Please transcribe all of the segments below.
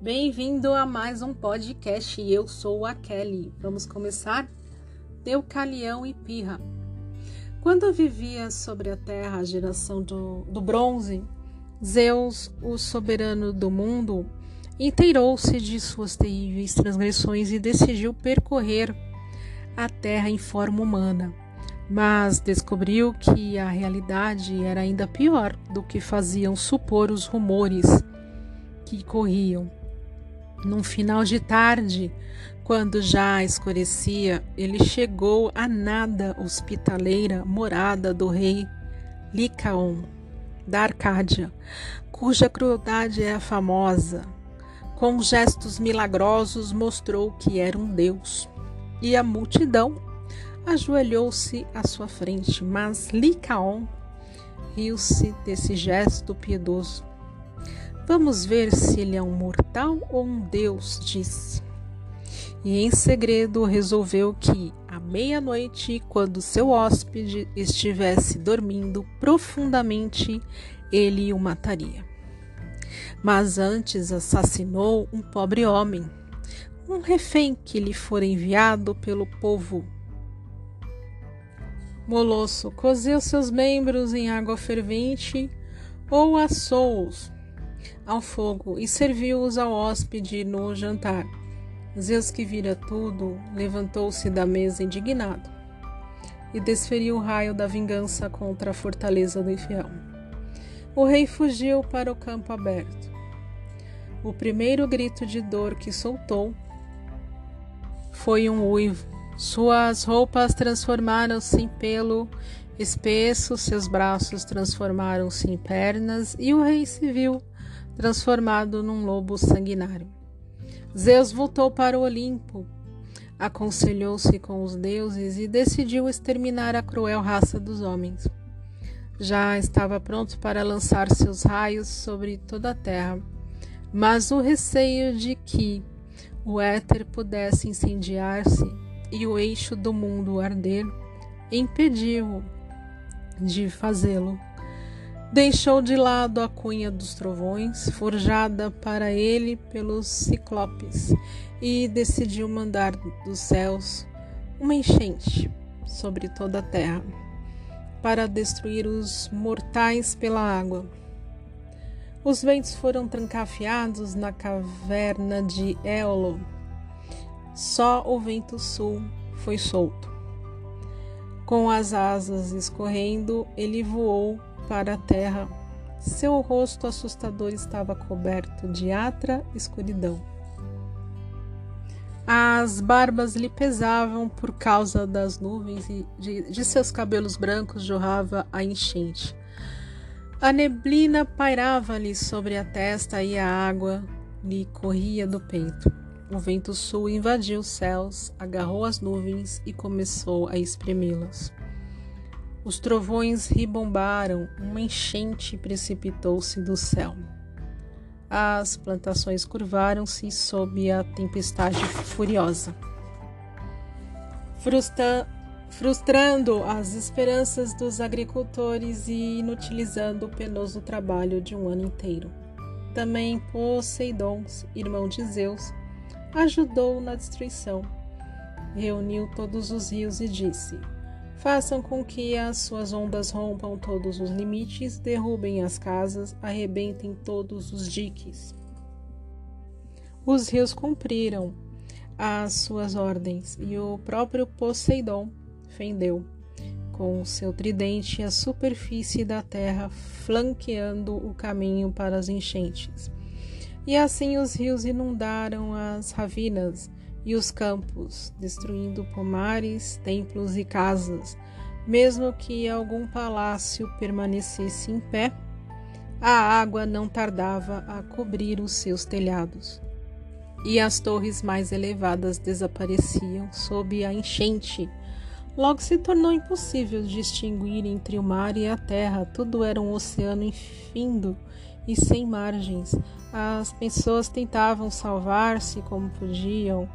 Bem-vindo a mais um podcast. Eu sou a Kelly. Vamos começar? Deucalião e Pirra. Quando vivia sobre a terra a geração do, do bronze, Zeus, o soberano do mundo, inteirou-se de suas terríveis transgressões e decidiu percorrer a terra em forma humana. Mas descobriu que a realidade era ainda pior do que faziam supor os rumores que corriam. Num final de tarde, quando já escurecia, ele chegou à nada hospitaleira morada do rei Licaon, da Arcádia, cuja crueldade é famosa. Com gestos milagrosos mostrou que era um deus. E a multidão ajoelhou-se à sua frente, mas Licaon riu-se desse gesto piedoso Vamos ver se ele é um mortal ou um deus, disse. E em segredo resolveu que, à meia-noite, quando seu hóspede estivesse dormindo profundamente, ele o mataria. Mas antes assassinou um pobre homem, um refém que lhe fora enviado pelo povo. Molosso cozeu seus membros em água fervente ou assou-os ao fogo e serviu-os ao hóspede no jantar. Zeus, que vira tudo, levantou-se da mesa indignado e desferiu o raio da vingança contra a fortaleza do infiel. O rei fugiu para o campo aberto. O primeiro grito de dor que soltou foi um uivo. Suas roupas transformaram-se em pelo espesso, seus braços transformaram-se em pernas, e o rei se viu transformado num lobo sanguinário. Zeus voltou para o Olimpo, aconselhou-se com os deuses e decidiu exterminar a cruel raça dos homens. Já estava pronto para lançar seus raios sobre toda a terra, mas o receio de que o éter pudesse incendiar-se e o eixo do mundo arder impediu-o de fazê-lo. Deixou de lado a cunha dos trovões, forjada para ele pelos ciclopes, e decidiu mandar dos céus uma enchente sobre toda a terra, para destruir os mortais pela água. Os ventos foram trancafiados na caverna de Éolo. Só o vento sul foi solto. Com as asas escorrendo, ele voou para a terra. Seu rosto assustador estava coberto de atra escuridão. As barbas lhe pesavam por causa das nuvens e de, de seus cabelos brancos jorrava a enchente. A neblina pairava-lhe sobre a testa e a água lhe corria do peito. O vento sul invadiu os céus, agarrou as nuvens e começou a espremi-las. Os trovões ribombaram, uma enchente precipitou-se do céu. As plantações curvaram-se sob a tempestade furiosa. Frustra frustrando as esperanças dos agricultores e inutilizando o penoso trabalho de um ano inteiro. Também Poseidon, irmão de Zeus, ajudou na destruição. Reuniu todos os rios e disse: Façam com que as suas ondas rompam todos os limites, derrubem as casas, arrebentem todos os diques. Os rios cumpriram as suas ordens e o próprio Poseidon fendeu com seu tridente a superfície da terra, flanqueando o caminho para as enchentes. E assim os rios inundaram as ravinas e os campos, destruindo pomares, templos e casas. Mesmo que algum palácio permanecesse em pé, a água não tardava a cobrir os seus telhados. E as torres mais elevadas desapareciam sob a enchente. Logo se tornou impossível distinguir entre o mar e a terra, tudo era um oceano infindo e sem margens. As pessoas tentavam salvar-se como podiam,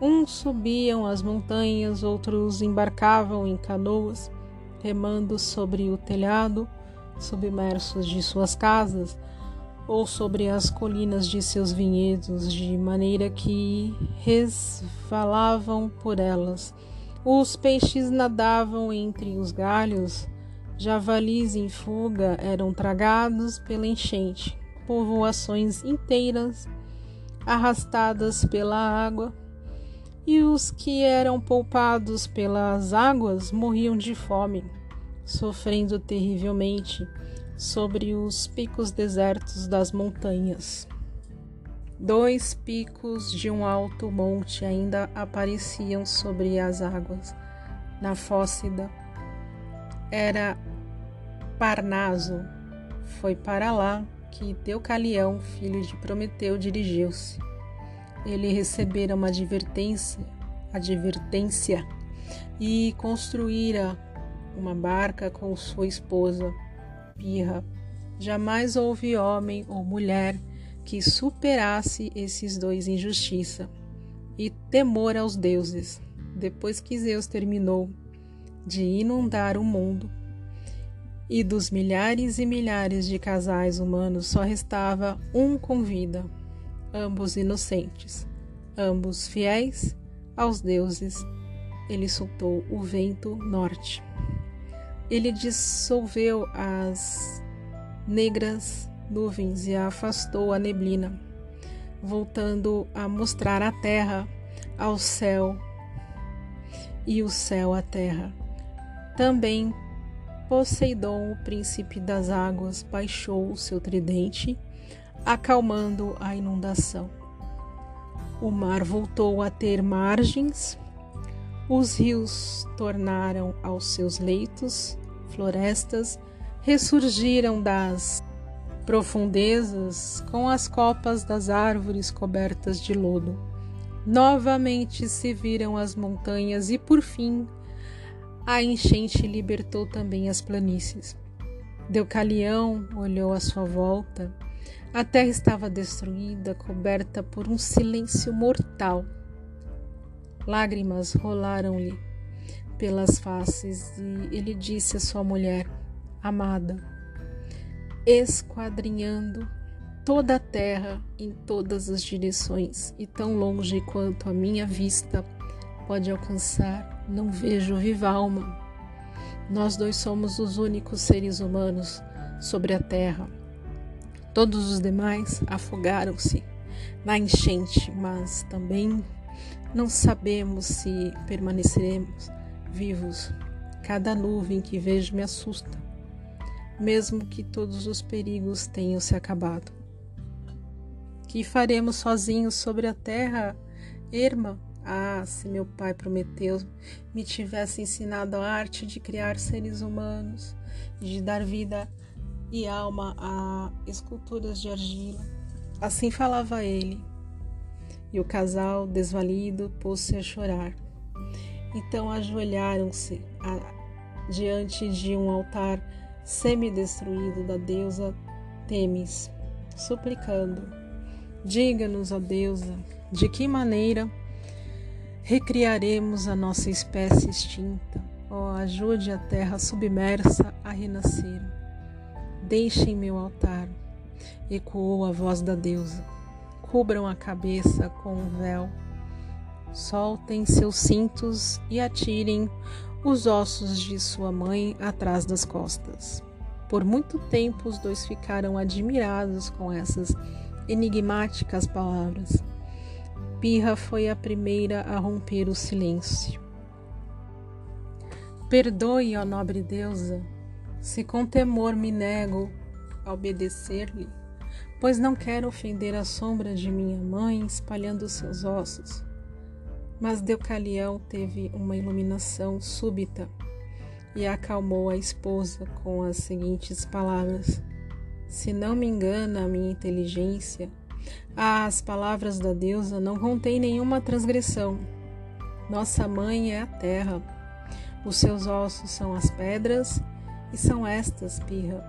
Uns subiam as montanhas, outros embarcavam em canoas, remando sobre o telhado, submersos de suas casas ou sobre as colinas de seus vinhedos, de maneira que resvalavam por elas. Os peixes nadavam entre os galhos, javalis em fuga eram tragados pela enchente, povoações inteiras arrastadas pela água, e os que eram poupados pelas águas morriam de fome, sofrendo terrivelmente sobre os picos desertos das montanhas. Dois picos de um alto monte ainda apareciam sobre as águas. Na Fócida era Parnaso. Foi para lá que Deucalião, filho de Prometeu, dirigiu-se. Ele recebera uma advertência, advertência e construíra uma barca com sua esposa, Pirra. Jamais houve homem ou mulher que superasse esses dois em justiça e temor aos deuses. Depois que Zeus terminou de inundar o mundo, e dos milhares e milhares de casais humanos só restava um com vida, ambos inocentes, ambos fiéis aos deuses. Ele soltou o vento norte. Ele dissolveu as negras nuvens e afastou a neblina, voltando a mostrar a terra ao céu e o céu à terra. Também Poseidon, o príncipe das águas, baixou o seu tridente, acalmando a inundação. O mar voltou a ter margens, os rios tornaram aos seus leitos, florestas ressurgiram das profundezas com as copas das árvores cobertas de lodo. Novamente se viram as montanhas e, por fim, a enchente libertou também as planícies. Deucalião olhou à sua volta. A terra estava destruída, coberta por um silêncio mortal. Lágrimas rolaram-lhe pelas faces e ele disse à sua mulher, amada, esquadrinhando toda a terra em todas as direções e tão longe quanto a minha vista pode alcançar, não vejo viva alma. Nós dois somos os únicos seres humanos sobre a terra. Todos os demais afogaram-se na enchente, mas também não sabemos se permaneceremos vivos. Cada nuvem que vejo me assusta, mesmo que todos os perigos tenham se acabado. Que faremos sozinhos sobre a terra, Irmã? Ah, se meu pai Prometeu me tivesse ensinado a arte de criar seres humanos, de dar vida e alma a esculturas de argila. Assim falava ele. E o casal, desvalido, pôs-se a chorar. Então ajoelharam-se diante de um altar semi-destruído da deusa Temis, suplicando: Diga-nos, ó deusa, de que maneira recriaremos a nossa espécie extinta. Ó, oh, ajude a terra submersa a renascer. Deixem meu altar, ecoou a voz da deusa. Cubram a cabeça com um véu. Soltem seus cintos e atirem os ossos de sua mãe atrás das costas. Por muito tempo, os dois ficaram admirados com essas enigmáticas palavras. Pirra foi a primeira a romper o silêncio. Perdoe, ó nobre deusa, se com temor me nego a obedecer-lhe, pois não quero ofender a sombra de minha mãe espalhando seus ossos. Mas Deucalião teve uma iluminação súbita e acalmou a esposa com as seguintes palavras: Se não me engana a minha inteligência, as palavras da deusa não contêm nenhuma transgressão. Nossa mãe é a terra. Os seus ossos são as pedras, e são estas, Pirra,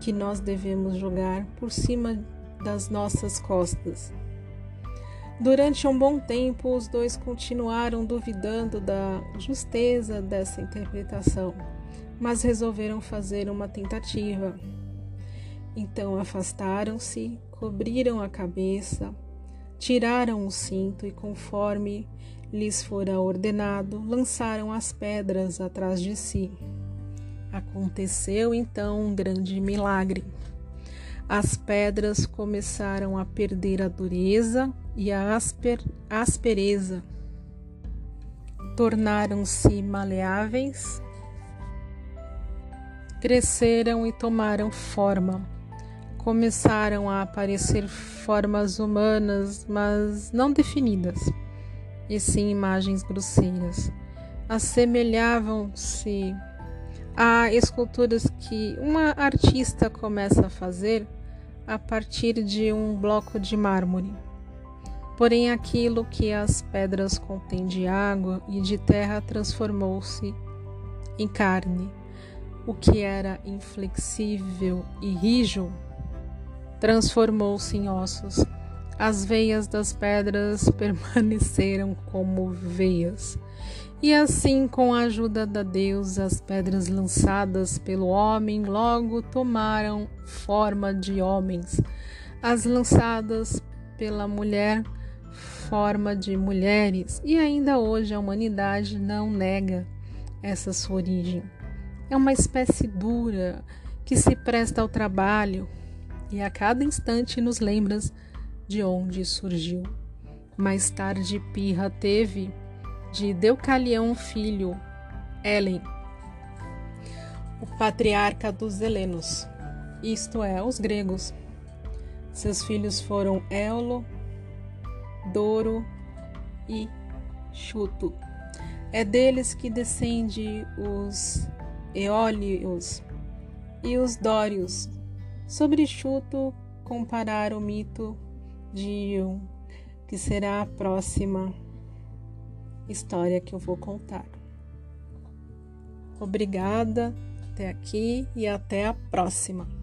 que nós devemos jogar por cima das nossas costas. Durante um bom tempo, os dois continuaram duvidando da justeza dessa interpretação, mas resolveram fazer uma tentativa. Então afastaram-se, cobriram a cabeça, tiraram o cinto e, conforme lhes fora ordenado, lançaram as pedras atrás de si. Aconteceu então um grande milagre. As pedras começaram a perder a dureza e a asper aspereza. Tornaram-se maleáveis, cresceram e tomaram forma. Começaram a aparecer formas humanas, mas não definidas, e sim imagens grosseiras. Assemelhavam-se a esculturas que uma artista começa a fazer a partir de um bloco de mármore. Porém, aquilo que as pedras contêm de água e de terra transformou-se em carne. O que era inflexível e rijo transformou-se em ossos. As veias das pedras permaneceram como veias. E assim, com a ajuda da deusa, as pedras lançadas pelo homem logo tomaram forma de homens. As lançadas pela mulher, forma de mulheres. E ainda hoje a humanidade não nega essa sua origem. É uma espécie dura que se presta ao trabalho e a cada instante nos lembra de onde surgiu. Mais tarde, Pirra teve de Deucalião filho, Helen, o patriarca dos helenos, isto é, os gregos. Seus filhos foram Éolo, Doro e Chuto. É deles que descende os Eólios e os Dórios. Sobre Chuto, comparar o mito de um que será a próxima história que eu vou contar. Obrigada, até aqui e até a próxima.